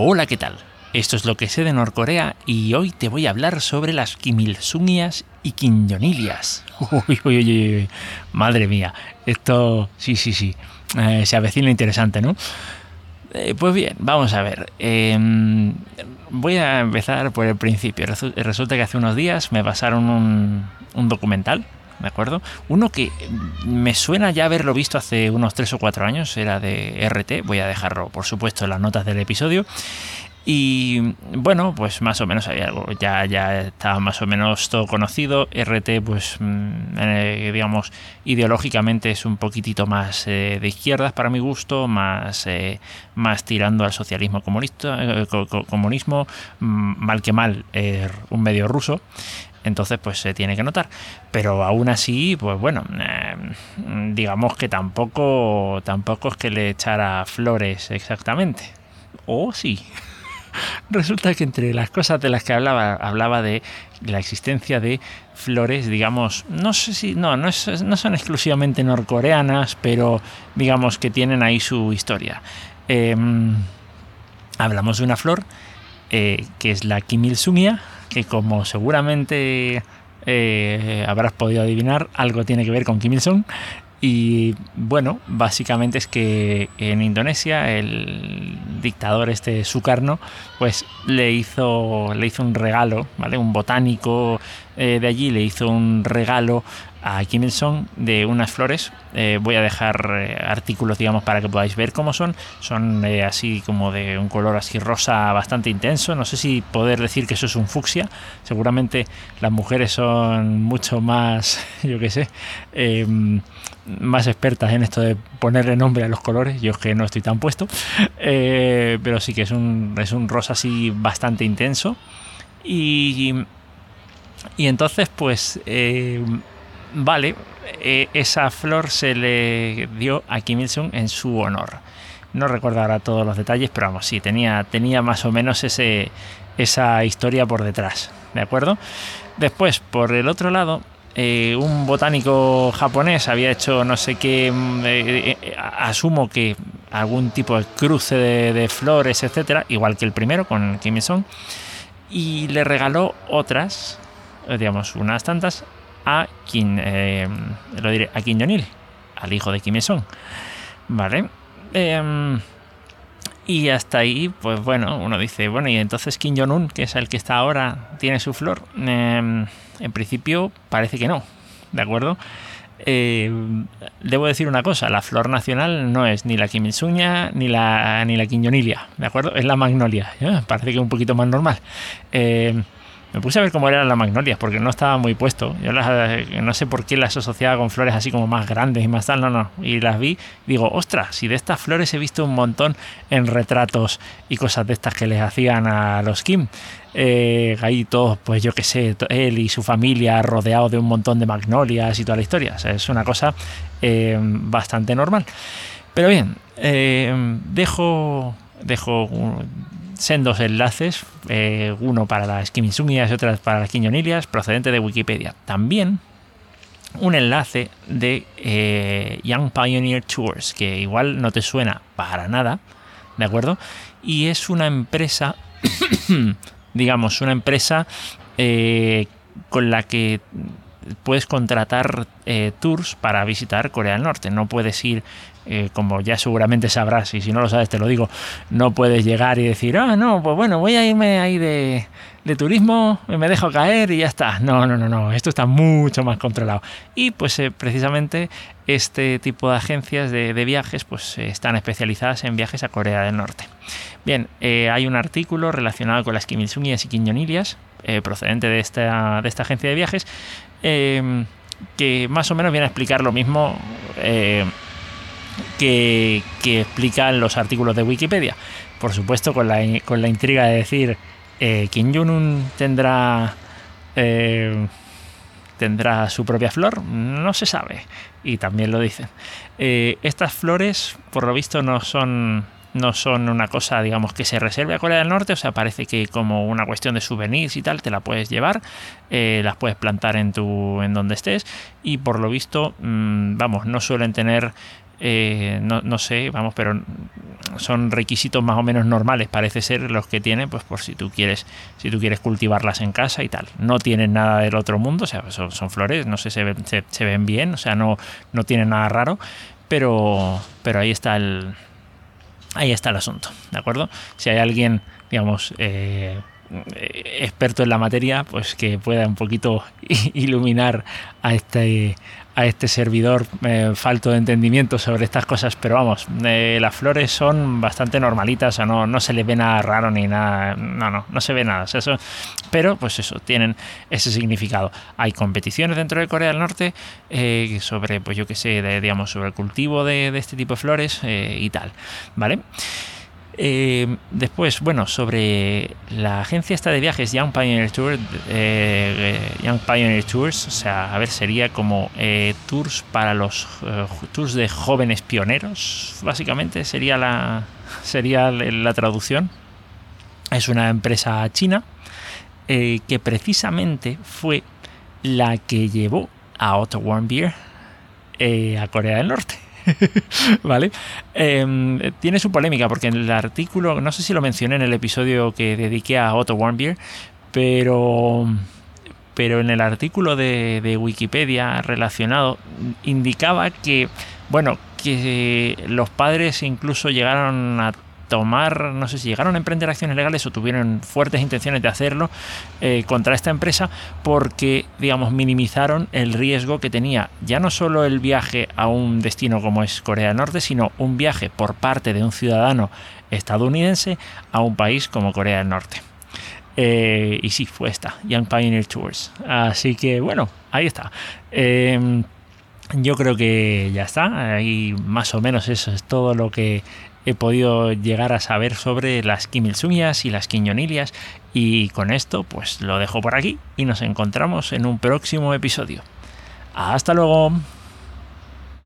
Hola, ¿qué tal? Esto es lo que sé de Norcorea y hoy te voy a hablar sobre las Kimilsungias y Quinjonilias. Uy, uy, uy, uy, madre mía, esto sí, sí, sí, eh, se avecina interesante, ¿no? Eh, pues bien, vamos a ver. Em, voy a empezar por el principio. Resulta que hace unos días me pasaron un documental ¿de acuerdo? Uno que me suena ya haberlo visto hace unos 3 o 4 años, era de RT, voy a dejarlo por supuesto en las notas del episodio, y bueno, pues más o menos hay algo, ya, ya estaba más o menos todo conocido. RT, pues mm, eh, digamos, ideológicamente es un poquitito más eh, de izquierdas para mi gusto, más, eh, más tirando al socialismo comunista, comunismo, mm, mal que mal, un medio ruso entonces pues se tiene que notar. Pero aún así pues bueno digamos que tampoco tampoco es que le echara flores exactamente. O sí. Resulta que entre las cosas de las que hablaba, hablaba de la existencia de flores, digamos, no sé si, no, no, son exclusivamente norcoreanas, pero digamos que tienen ahí su historia. Em, hablamos de una flor eh, que es la Kimilsungia, que como seguramente eh, habrás podido adivinar, algo tiene que ver con Kim Il-sung. Y bueno, básicamente es que en Indonesia el dictador este Sukarno pues le hizo, le hizo un regalo, ¿vale? Un botánico eh, de allí le hizo un regalo a Kim Il-sung de unas flores. Eh, voy a dejar eh, artículos, digamos, para que podáis ver cómo son. Son así como de un color así rosa bastante intenso. No sé si poder decir que eso es un fucsia. Seguramente las mujeres son mucho más, yo qué sé, em, más expertas en esto de ponerle nombre a los colores. Yo es que no estoy tan puesto. pero sí que es un, es un rosa así bastante intenso. Y y entonces, pues, eh, vale, eh, esa flor se le dio a Kim Il-sung en su honor. No recuerdo ahora todos los detalles, pero vamos, sí, tenía, tenía más o menos ese, esa historia por detrás, ¿de acuerdo? Después, por el otro lado, eh, un botánico japonés había hecho no sé qué, mm, asumo que algún tipo de cruce de, de flores, etcétera, igual que el primero con Kim Il-sung, y le regaló otras eh, digamos, unas tantas a Kim, eh, lo diré, a Kim Jong-il, al hijo de Kim Il-sung. ¿Vale? Em, y hasta ahí, pues bueno, uno dice, bueno, y entonces Kim Jong-un, que es el que está ahora, tiene su flor. Em, en principio parece que no, ¿de acuerdo? Eh, debo decir una cosa, la flor nacional no es ni la Kim ni la, ni la Kim ¿de acuerdo? Es la magnolia, parece que es un poquito más normal. Eh, me puse a ver cómo eran las magnolias, porque no estaba muy puesto. Yo no sé por qué las asociaba con flores así como más grandes y más tal, no, no. Y las vi, digo, ostras, si de estas flores he visto un montón en retratos y cosas de estas que les hacían a los Kim. Eh, ahí todos, pues yo qué sé, él y su familia rodeado de un montón de magnolias y toda la historia. es una cosa eh, bastante normal. Pero bien, eh, dejo, dejo sendos enlaces, eh, uno para las Kimitsumias y otro para las Quiñonilias, procedente de Wikipedia. También un enlace de eh, Young Pioneer Tours, que igual no te suena para nada, ¿de acuerdo? Y es una empresa, digamos, una empresa eh, con la que puedes contratar tours para visitar Corea del Norte. No puedes ir eh, como ya seguramente sabrás, y si no lo sabes te lo digo, no puedes llegar y decir, ah, no, pues bueno, voy a irme ahí de, de turismo, me dejo caer y ya está. No, no, no, no, esto está mucho más controlado. Y pues eh, precisamente este tipo de agencias de, viajes pues eh, están especializadas en viajes a Corea del Norte. Bien, hay un artículo relacionado con las Kim Il-sungias y Kim Jong-ilias, procedente de esta, de esta agencia de viajes, que más o menos viene a explicar lo mismo que, explican los artículos de Wikipedia. Por supuesto, con la, con la intriga de decir, eh, Kim Jong-un tendrá, eh, tendrá su propia flor, no se sabe. Y también lo dicen. Eh, estas flores, por lo visto, no son no son una cosa, digamos, que se reserve a Corea del Norte, o sea, parece que como una cuestión de souvenirs y tal, te la puedes llevar, eh, las puedes plantar en tu, en donde estés, y por lo visto, mm, vamos, no suelen tener eh, no, no, sé, vamos, pero son requisitos más o menos normales, parece ser los que tiene, pues por si tú quieres, si tú quieres cultivarlas en casa y tal. No tienen nada del otro mundo, o sea, son, son flores, no sé, se ven, se, ven bien, o sea, no, no tienen nada raro, pero, pero ahí está el, ahí está el asunto, ¿de acuerdo? Si hay alguien, digamos, eh, experto en la materia, pues que pueda un poquito iluminar a este, a este servidor eh, falto de entendimiento sobre estas cosas, pero vamos, eh, las flores son bastante normalitas, o no, no se les ve nada raro ni nada, no, no, no se ve nada, eso, pero pues eso, tienen ese significado. Hay competiciones dentro de Corea del Norte eh, sobre, pues yo que sé, digamos, sobre el cultivo de, este tipo de flores y tal, ¿vale? Eh, después, bueno, sobre la agencia esta de viajes Young Pioneer Tour, eh, eh, Young Pioneer Tours, o sea, a ver, sería como tours para los tours de jóvenes pioneros, básicamente sería la sería la traducción. Es una empresa china que precisamente fue la que llevó a Otto Warmbier a Corea del Norte. ¿Vale? Em, tiene su polémica porque en el artículo, no sé si lo mencioné en el episodio que dediqué a Otto Warmbier, pero pero en el artículo de, de, Wikipedia relacionado indicaba que, bueno, que los padres incluso llegaron a tomar, no sé si llegaron a emprender acciones legales o tuvieron fuertes intenciones de hacerlo eh, contra esta empresa porque, digamos, minimizaron el riesgo que tenía ya no solo el viaje a un destino como es Corea del Norte, sino un viaje por parte de un ciudadano estadounidense a un país como Corea del Norte. Eh, y sí, fue esta, Young Pioneer Tours. Así que bueno, ahí está. Em, yo creo que ya está. Ahí más o menos eso es todo lo que he podido llegar a saber sobre las quimilsungias y las quiñonilias y con esto pues lo dejo por aquí y nos encontramos en un próximo episodio. Hasta luego.